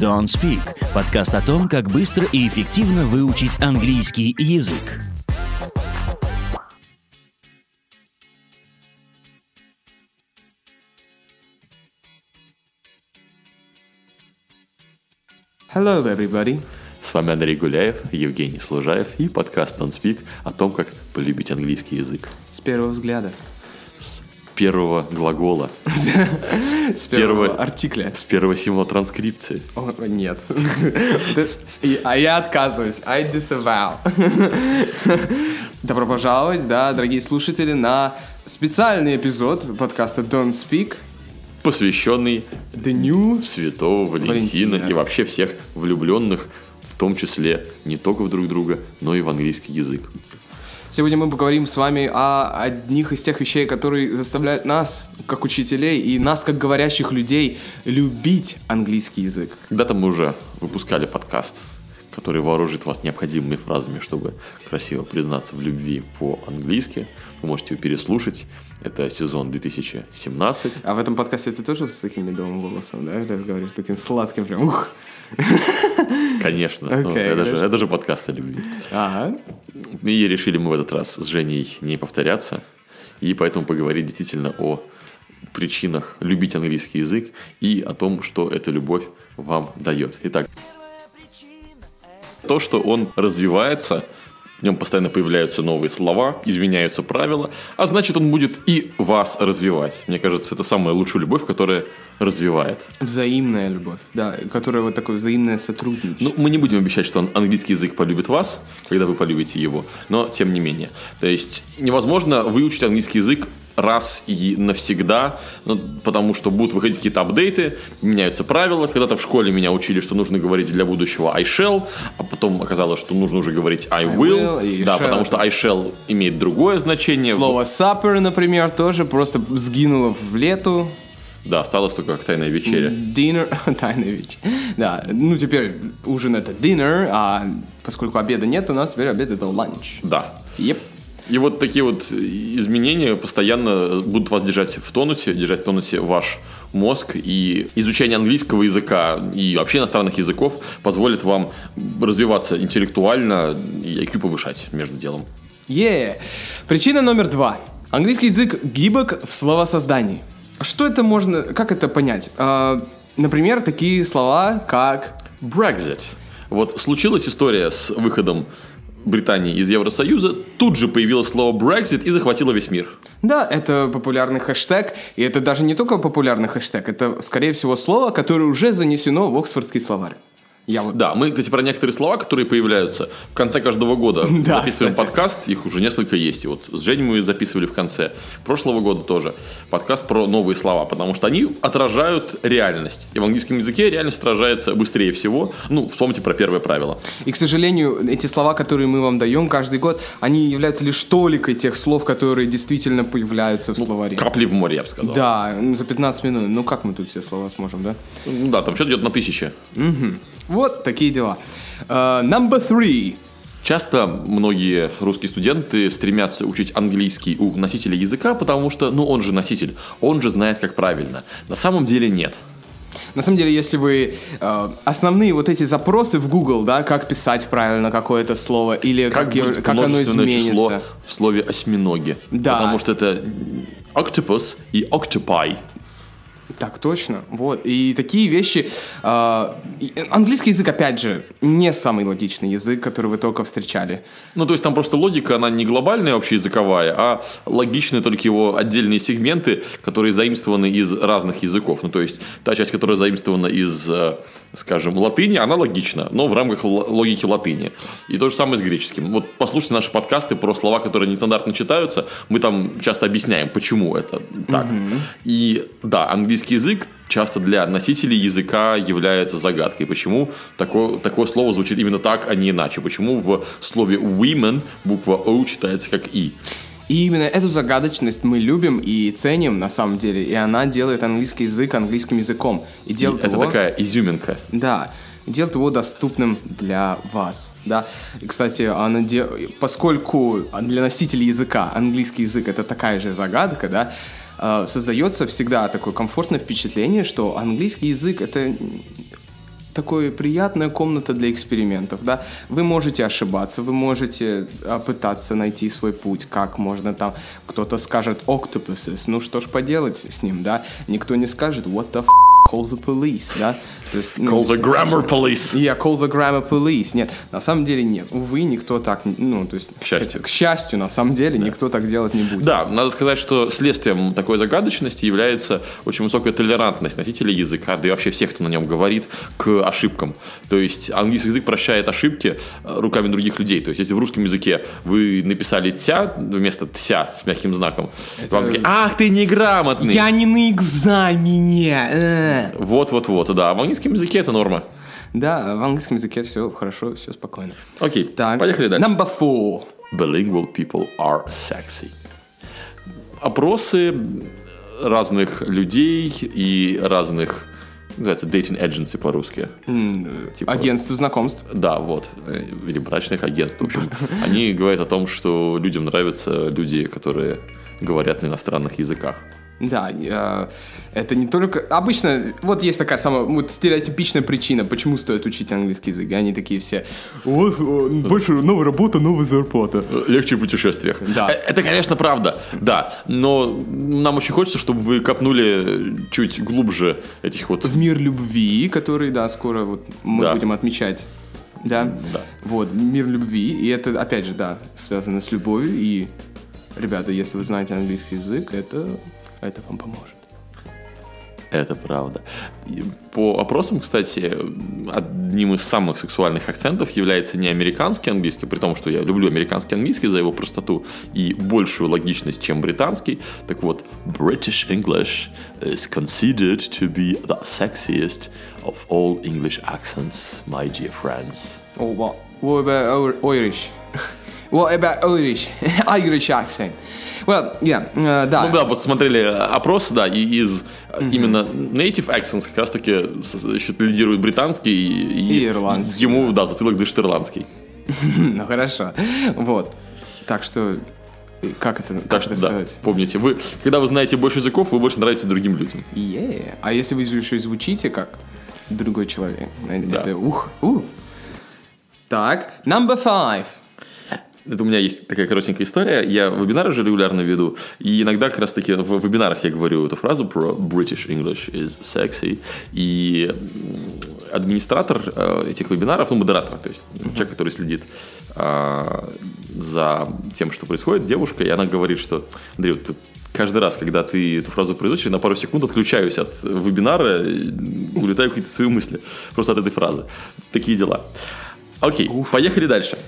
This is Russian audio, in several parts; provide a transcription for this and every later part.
Don't Speak – подкаст о том, как быстро и эффективно выучить английский язык. Hello, everybody. С вами Андрей Гуляев, Евгений Служаев и подкаст Non Speak о том, как полюбить английский язык. С первого взгляда. С первого глагола, С первого артикля. с первого символа транскрипции. О, нет. А я отказываюсь. I disavow. Добро пожаловать, да, дорогие слушатели, на специальный эпизод подкаста Don't Speak. посвященный New Святого Валентина, Валентина. и вообще всех влюбленных, в том числе не только в друг друга, но и в английский язык. Сегодня мы поговорим с вами о одних из тех вещей, которые заставляют нас, как учителей, и нас, как говорящих людей, любить английский язык. Когда-то мы уже выпускали подкаст, который вооружит вас необходимыми фразами, чтобы красиво признаться в любви по-английски. Вы можете его переслушать. Это сезон 2017. А в этом подкасте ты тоже с таким медовым голосом, да, разговариваешь? Таким сладким прям, ух. Конечно. ну, Окей, это, же, это же подкаст о любви. Ага. И решили мы в этот раз с Женей не повторяться. И поэтому поговорить действительно о причинах любить английский язык и о том, что эта любовь вам дает. Итак, то, что он развивается, в нем постоянно появляются новые слова, изменяются правила, а значит, он будет и вас развивать. Мне кажется, это самая лучшая любовь, которая развивает. Взаимная любовь, да, которая вот такое взаимное сотрудничество. Ну, мы не будем обещать, что ан- английский язык полюбит вас, когда вы полюбите его, но тем не менее. То есть невозможно выучить английский язык раз и навсегда, ну, потому что будут выходить какие-то апдейты, меняются правила. Когда-то в школе меня учили, что нужно говорить для будущего I shall, а потом оказалось, что нужно уже говорить I will. will, и да, shall потому что I shall имеет другое значение. Слово supper, например, тоже просто сгинуло в лету. Да, осталось только как тайная вечеря. Dinner, тайная вещь. Да, ну теперь ужин это dinner, а поскольку обеда нет, у нас теперь обед это lunch. Да. Еп. И вот такие вот изменения постоянно будут вас держать в тонусе, держать в тонусе ваш мозг. И изучение английского языка и вообще иностранных языков позволит вам развиваться интеллектуально и IQ повышать между делом. Е. Причина номер два. Английский язык гибок в словосоздании. Что это можно, как это понять? А, например, такие слова, как Brexit. Вот случилась история с выходом Британии из Евросоюза, тут же появилось слово Brexit и захватило весь мир. Да, это популярный хэштег, и это даже не только популярный хэштег, это, скорее всего, слово, которое уже занесено в Оксфордский словарь. Я вот... Да, мы, кстати, про некоторые слова, которые появляются в конце каждого года. Да, записываем кстати. подкаст, их уже несколько есть. И вот с Женей мы записывали в конце прошлого года тоже подкаст про новые слова, потому что они отражают реальность. И в английском языке реальность отражается быстрее всего. Ну, вспомните про первое правило. И, к сожалению, эти слова, которые мы вам даем каждый год, они являются лишь толикой тех слов, которые действительно появляются в словаре. Капли в море, я бы сказал. Да, ну, за 15 минут. Ну, как мы тут все слова сможем, да? Ну да, там счет идет на тысячи. Вот такие дела. Uh, number three. Часто многие русские студенты стремятся учить английский у носителя языка, потому что, ну, он же носитель, он же знает, как правильно. На самом деле нет. На самом деле, если вы э, основные вот эти запросы в Google, да, как писать правильно какое-то слово или как, Как, как оно изменится. число в слове осьминоги? Да. Потому что это octopus и octopi. Так точно, вот. И такие вещи. э, английский язык, опять же, не самый логичный язык, который вы только встречали. Ну, то есть там просто логика, она не глобальная общеязыковая, а логичны только его отдельные сегменты, которые заимствованы из разных языков. Ну, то есть та часть, которая заимствована из, э, скажем, латыни, она логична, но в рамках логики латыни. И то же самое с греческим. Вот послушайте наши подкасты про слова, которые нестандартно читаются, мы там часто объясняем, почему это так. И да, английский язык часто для носителей языка является загадкой. Почему такое, такое слово звучит именно так, а не иначе? Почему в слове women буква O читается как И? И именно эту загадочность мы любим и ценим на самом деле. И она делает английский язык английским языком. И И делает это его... такая изюминка. Да. делает его доступным для вас, да. И, кстати, она де- поскольку для носителей языка английский язык это такая же загадка, да, создается всегда такое комфортное впечатление, что английский язык это такой приятная комната для экспериментов, да. Вы можете ошибаться, вы можете а, пытаться найти свой путь, как можно там. Кто-то скажет octopuses, ну что ж поделать с ним, да. Никто не скажет what the f*** call the police, да. То есть, ну, Call the grammar police. я call the grammar police. Нет, на самом деле нет. Увы, никто так, ну, то есть... К счастью. К счастью, на самом деле, никто так делать не будет. Да, надо сказать, что следствием такой загадочности является очень высокая толерантность носителей языка, да и вообще всех, кто на нем говорит, к ошибкам. То есть английский язык прощает ошибки э, руками других людей. То есть если в русском языке вы написали «тся» вместо «тся» с мягким знаком, вам такие «Ах, ты неграмотный!» Я не на экзамене. Э. Вот-вот-вот, да. В английском языке это норма. Да, в английском языке все хорошо, все спокойно. Окей, Так, поехали дальше. Number four. Bilingual people are sexy. Опросы разных людей и разных, называется, dating agency по-русски. Типа- Агентство знакомств. Да, вот. Или брачных агентств. В общем, они говорят о том, что людям нравятся люди, которые говорят на иностранных языках. Да, э, это не только... Обычно, вот есть такая самая вот стереотипичная причина, почему стоит учить английский язык. И они такие все, у вас э, больше новая работа, новая зарплата. Легче в путешествиях. Да. Э, Это, конечно, правда, да. Но нам очень хочется, чтобы вы копнули чуть глубже этих вот... В мир любви, который, да, скоро вот мы Да. будем отмечать. Да? Да. Вот, мир любви. И это, опять же, да, связано с любовью. И, ребята, если вы знаете английский язык, это, это вам поможет. Это правда. По опросам, кстати, одним из самых сексуальных акцентов является не американский английский, при том, что я люблю американский английский за его простоту и большую логичность, чем британский. Так вот, British English is considered to be the sexiest of all English accents, my dear friends. Oh, what, what about Ir- Irish? What about Irish? Irish accent. Well, yeah, э, да. Ну да, вот смотрели опрос, да, и из именно native accents как раз-таки лидирует британский и, И ирландский, Ему, да, в затылок дышит ирландский. Ну, хорошо. Вот. Так что, э, как это, как Так что, это да, сказать? помните, вы, когда вы знаете больше языков, вы больше нравитесь другим людям. Yeah. А если вы еще и звучите как другой человек, э, Да. это ух, ух. Так, number five. Это у меня есть такая коротенькая история. Я вебинары же регулярно веду. И иногда как раз таки в вебинарах я говорю эту фразу про British English is sexy. И администратор э, этих вебинаров, ну, модератор, то есть человек, который следит а, за тем, что происходит, девушка, и она говорит, что, Андрей, вот каждый раз, когда ты эту фразу произносишь, на пару секунд отключаюсь от вебинара, улетаю в какие-то свои мысли просто от этой фразы. Такие дела. Окей, поехали дальше.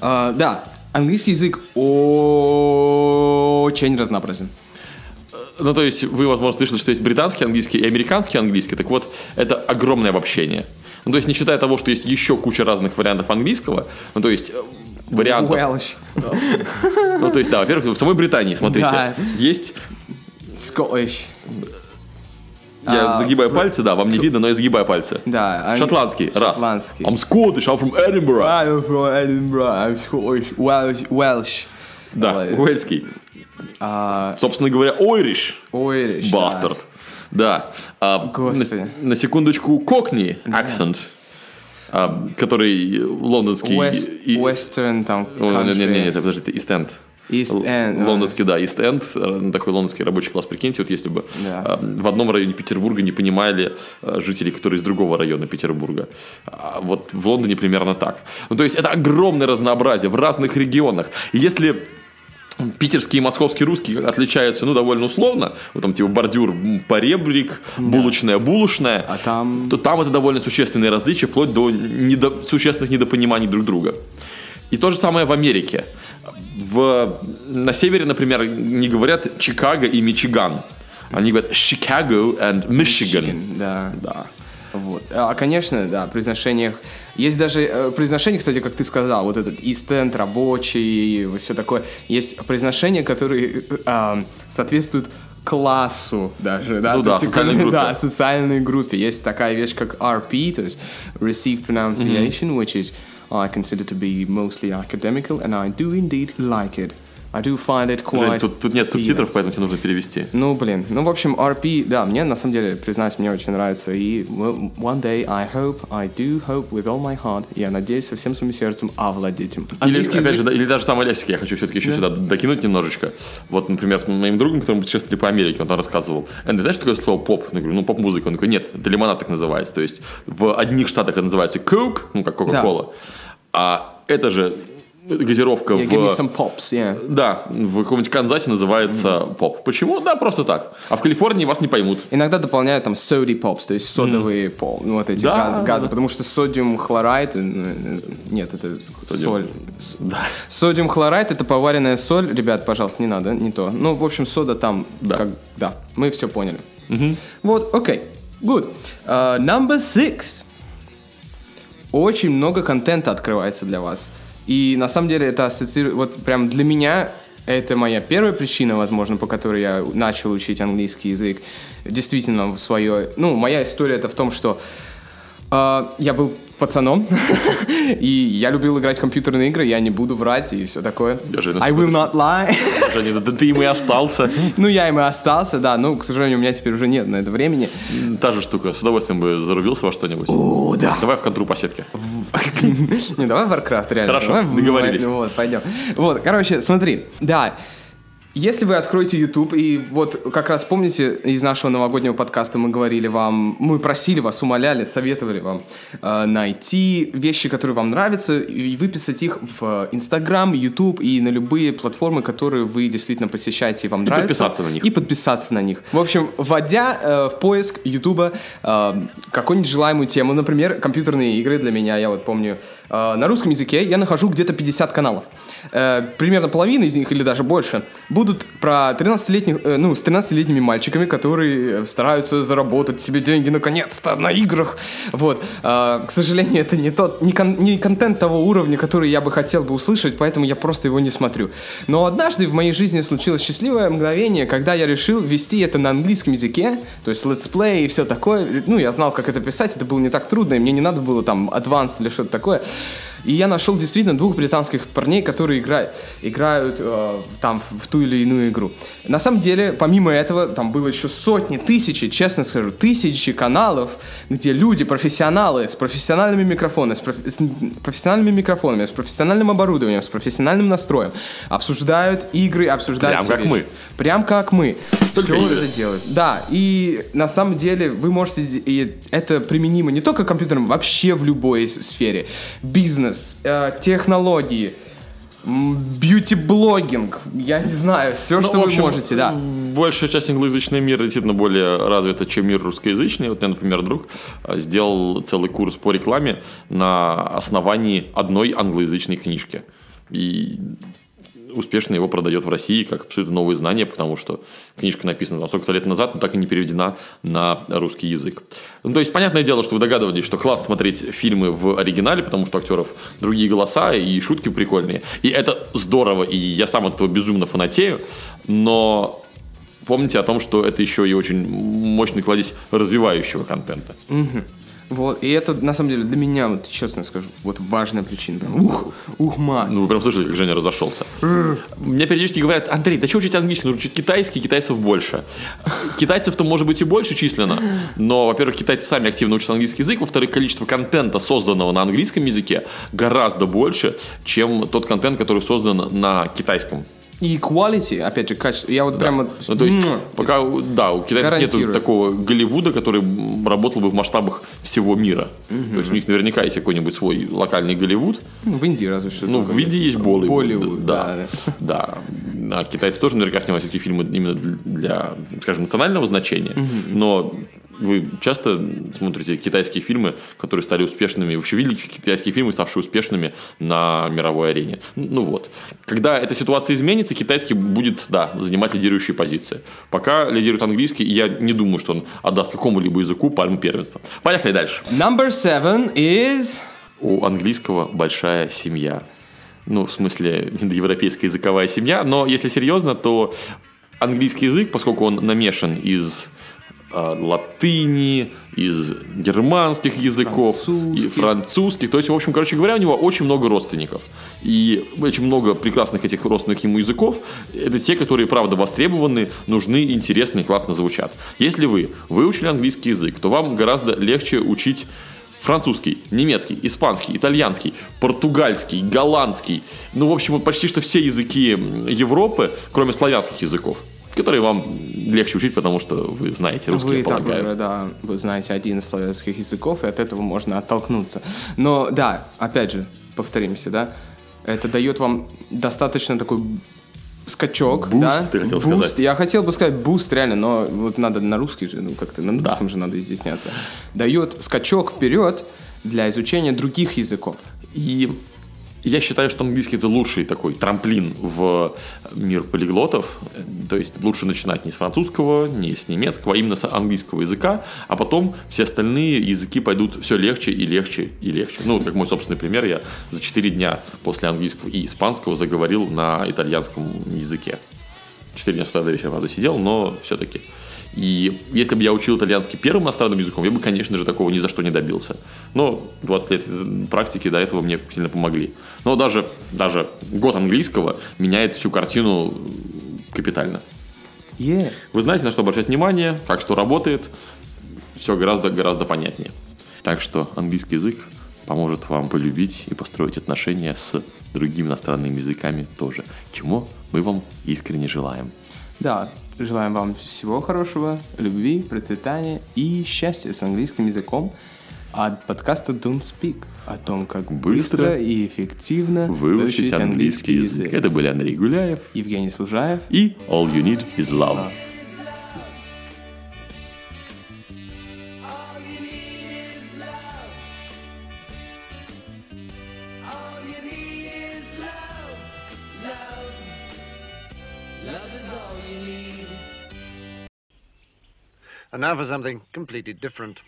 А, да, английский язык очень разнообразен. Ну, то есть, вы, возможно, слышали, что есть британский английский и американский английский. Так вот, это огромное обобщение. Ну, то есть, не считая того, что есть еще куча разных вариантов английского, ну, то есть, э, вариантов... Welsh, Ну, то есть, да, во-первых, в самой Британии, смотрите, Да. есть... Scottish, Я А, загибаю пальцы, да, вам не видно, но я загибаю пальцы. да. ан- Шотландский, раз. Шотландский. I'm Scottish, I'm from Edinburgh. I'm from Edinburgh, I'm Scottish, Welsh, Welsh. Да, уэльский. А, Собственно говоря, Irish. Irish, да. Бастард. Да. А, Господи. на, на секундочку, кокни акцент, а, который лондонский. West, и- Western там О, не, не, не, country. не, подожди, это East End. East End. Лондонский, да, East End, э, такой лондонский рабочий класс. Прикиньте, вот если бы Да. э, в одном районе Петербурга не понимали э, жители, которые из другого района Петербурга. А вот в Лондоне примерно так. Ну, то есть это огромное разнообразие в разных регионах. И если питерский и московский русский отличаются, ну, довольно условно, вот там типа бордюр, поребрик, булочная, булочная, А там- то там это довольно существенные различия, вплоть до недо- существенных недопониманий друг друга. И то же самое в Америке. В, на севере, например, не говорят Чикаго и Мичиган. Они говорят Chicago and Michigan. Michigan, да. Да. Вот. А, конечно, да, произношениях. Есть даже э, произношение, кстати, как ты сказал, вот этот End, рабочий, и все такое. Есть произношения, которые э, а, соответствуют классу даже, да? Ну То да, есть, социальной группе. Да, социальной группе. Есть такая вещь, как RP, то есть Received Pronunciation, which is I consider to be mostly academical, and I do indeed like it. I do find it quite Жень, тут, тут нет субтитров, поэтому тебе нужно перевести. Ну, блин. Ну, в общем, RP, да, мне, на самом деле, признаюсь, мне очень нравится. И one day I hope, I do hope with all my heart, я надеюсь со всем своим сердцем овладеть им. Или, Английский опять язык- же, да, или даже самой лексики я хочу все-таки еще сюда докинуть немножечко. Вот, например, с моим другом, которым мы путешествовали по Америке, он там рассказывал, Эндрю, знаешь, что такое слово поп? Я говорю, ну, поп-музыка. Он такой, нет, это лимонад так называется. То есть в одних штатах это называется Coke, ну, как Coca-Cola. А это же газировка Yeah, в... give me some pops, yeah. Да, в каком-нибудь Канзасе называется поп. Почему? Да, просто так. А в Калифорнии вас не поймут. Иногда дополняют там соди попс, то есть содовые пол, ну вот эти Да, газы, да, газы, да. потому что содиум хлорид, э, э, нет, это Содиум. соль. Содиум хлорид это поваренная соль, ребят, пожалуйста, не надо, не то. Ну, в общем, сода там, Да. как, да, мы все поняли. Вот, окей, good. Uh, number six. Очень много контента открывается для вас. И на самом деле это ассоциирует, вот прям для меня это моя первая причина, возможно, по которой я начал учить английский язык. Действительно, в свое... Ну, моя история это в том, что я был пацаном, и я любил играть в компьютерные игры, я не буду врать и все такое. Же I will not lie. Женя, да ты им и остался. ну, я им и остался, да, но, к сожалению, у меня теперь уже нет на это времени. Та же штука. С удовольствием бы зарубился во что-нибудь. О, да. Давай в контру по сетке. Не, давай Warcraft, реально. Хорошо, Давай в- договорились. Вот, пойдем. Вот, короче, смотри. Да, если вы откроете YouTube, и вот как раз помните, из нашего новогоднего подкаста мы говорили вам, мы просили вас, умоляли, советовали вам э, найти вещи, которые вам нравятся, и выписать их в Instagram, YouTube и на любые платформы, которые вы действительно посещаете и вам нравятся. подписаться на них. И подписаться на них. В общем, вводя э, в поиск YouTube э, какую-нибудь желаемую тему, например, компьютерные игры для меня, я вот помню, э, на русском языке я нахожу где-то 50 каналов. Э, примерно половина из них или даже больше будут про 13-летних, э, ну, с 13-летними мальчиками, которые э, стараются заработать себе деньги наконец-то на играх. Вот. Э, к сожалению, это не тот, не, кон- не контент того уровня, который я бы хотел бы услышать, поэтому я просто его не смотрю. Но однажды в моей жизни случилось счастливое мгновение, когда я решил вести это на английском языке, то есть летсплей и все такое. Ну, я знал, как это писать, это было не так трудно, и мне не надо было там advanced или что-то такое. И я нашел действительно двух британских парней, которые играют, играют э, там в ту или иную игру. На самом деле, помимо этого, там было еще сотни, тысячи, честно скажу, тысячи каналов, где люди, профессионалы с профессиональными микрофонами, с, проф- с профессиональными микрофонами, с профессиональным оборудованием, с профессиональным настроем, обсуждают игры, обсуждают Прям как вещи. мы. Прям как мы. Только игры. это делают. Да, и на самом деле вы можете, и это применимо не только к компьютерам, вообще в любой сфере. Бизнес, э, технологии, бьюти-блогинг, я не знаю, все, Ну, что вы общем, можете, да. Большая часть англоязычного мира действительно более развита, чем мир русскоязычный. Вот меня, например, друг а, сделал целый курс по рекламе на основании одной англоязычной книжки. И успешно его продает в России как абсолютно новые знания, потому что книжка написана там сколько-то лет назад, но так и не переведена на русский язык. Ну, то есть, понятное дело, что вы догадывались, что класс смотреть фильмы в оригинале, потому что актеров другие голоса и шутки прикольные. И это здорово, и я сам от этого безумно фанатею, но помните о том, что это еще и очень мощный кладезь развивающего контента. Вот, и это, на самом деле, для меня, вот, честно скажу, вот важная причина. Прям, ух, ух, ман. Ну, вы прям слышали, как Женя разошелся. Мне периодически говорят, Андрей, да что учить английский? Нужно учить китайский, китайцев больше. Китайцев-то может быть и больше численно, но, во-первых, китайцы сами активно учат английский язык, во-вторых, количество контента, созданного на английском языке, гораздо больше, чем тот контент, который создан на китайском. И quality, опять же, качество. Я вот прямо... Ну, то есть, Муа. пока, да, у китайцев нет такого Голливуда, который работал бы в масштабах всего мира. То есть, у них наверняка есть какой-нибудь свой локальный Голливуд, Ну, в Индии разве что. ну, в Индии есть Болливуд. Болливуд, да. да. Да. А китайцы тоже наверняка снимают все-таки фильмы именно для, скажем, национального значения. Но вы часто смотрите китайские фильмы, которые стали успешными, вообще видели китайские фильмы, ставшие успешными на мировой арене. Ну вот. Когда эта ситуация изменится, китайский будет, да, занимать лидирующие позиции. Пока лидирует английский, я не думаю, что он отдаст какому-либо языку пальму первенства. Поехали дальше. Number seven is... У английского большая семья. Ну, в смысле, индоевропейская языковая семья. Но если серьезно, то английский язык, поскольку он намешан из латыни, из германских языков, и Французских. французских. То есть, в общем, короче говоря, у него очень много родственников. И очень много прекрасных этих родственных ему языков. Это те, которые, правда, востребованы, нужны, интересны и классно звучат. Если вы выучили английский язык, то вам гораздо легче учить французский, немецкий, испанский, итальянский, португальский, голландский. Ну, в общем, почти что все языки Европы, кроме славянских языков, которые вам легче учить, потому что вы знаете русский, Вы я так полагаю. уже, да, вы знаете один из славянских языков, и от этого можно оттолкнуться. Но да, опять же, повторимся, да, это дает вам достаточно такой скачок, Boost, да? ты хотел boost. сказать. Я хотел бы сказать boost, реально, но вот надо на русский же, ну как-то на русском же надо изъясняться. Дает скачок вперед для изучения других языков. И я считаю, что английский это лучший такой трамплин в мир полиглотов. То есть лучше начинать не с французского, не с немецкого, а именно с английского языка, а потом все остальные языки пойдут все легче и легче и легче. Ну, как мой собственный пример, я за 4 дня после английского и испанского заговорил на итальянском языке. 4 дня с утра до вечера, правда, сидел, но все-таки. И если бы я учил итальянский первым иностранным языком, я бы, конечно же, такого ни за что не добился. Но 20 лет практики до этого мне сильно помогли. Но даже, даже год английского меняет всю картину капитально. Yeah. Вы знаете, на что обращать внимание, как что работает, все гораздо-гораздо понятнее. Так что английский язык поможет вам полюбить и построить отношения с другими иностранными языками тоже, чему мы вам искренне желаем. Да, желаем вам всего хорошего, любви, процветания и счастья с английским языком от подкаста Don't Speak о том, как быстро, Быстро и эффективно Выучить английский язык. Это были Андрей Гуляев Евгений Служаев. и All You Need Is Love. Now for something completely different.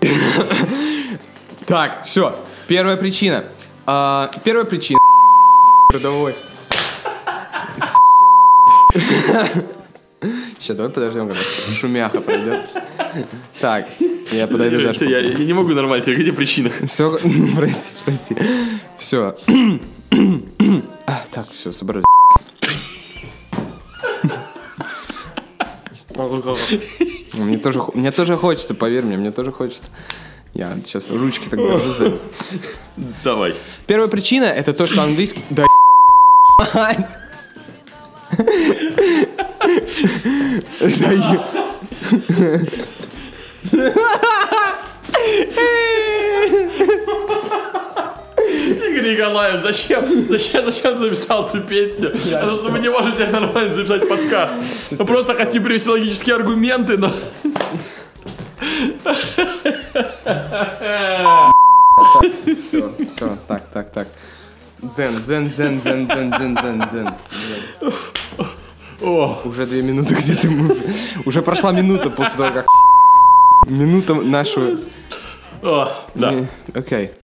Так, все. Первая причина. А, первая причина. Родовой. Сейчас, давай подождем, когда шумяха пройдет. Так, я подойду даже. я, я не могу нормально, где причина? Все, прости, прости. Все. Так, все, собрались. Мне тоже, мне тоже хочется, поверь мне, мне тоже хочется. Я сейчас ручки так держу. Давай. Первая причина это то, что английский... Да Да Игорь Николаев, зачем, зачем, зачем записал эту песню? Потому что мы не можем тебе нормально записать подкаст. Мы просто хотим привести логические аргументы, но... Все, все, так, так, так. Дзен, дзен, дзен, дзен, дзен, дзен, дзен, дзен. О, Уже две минуты где-то мы... Уже прошла минута после того, как... Минута нашего... о, да. Окей.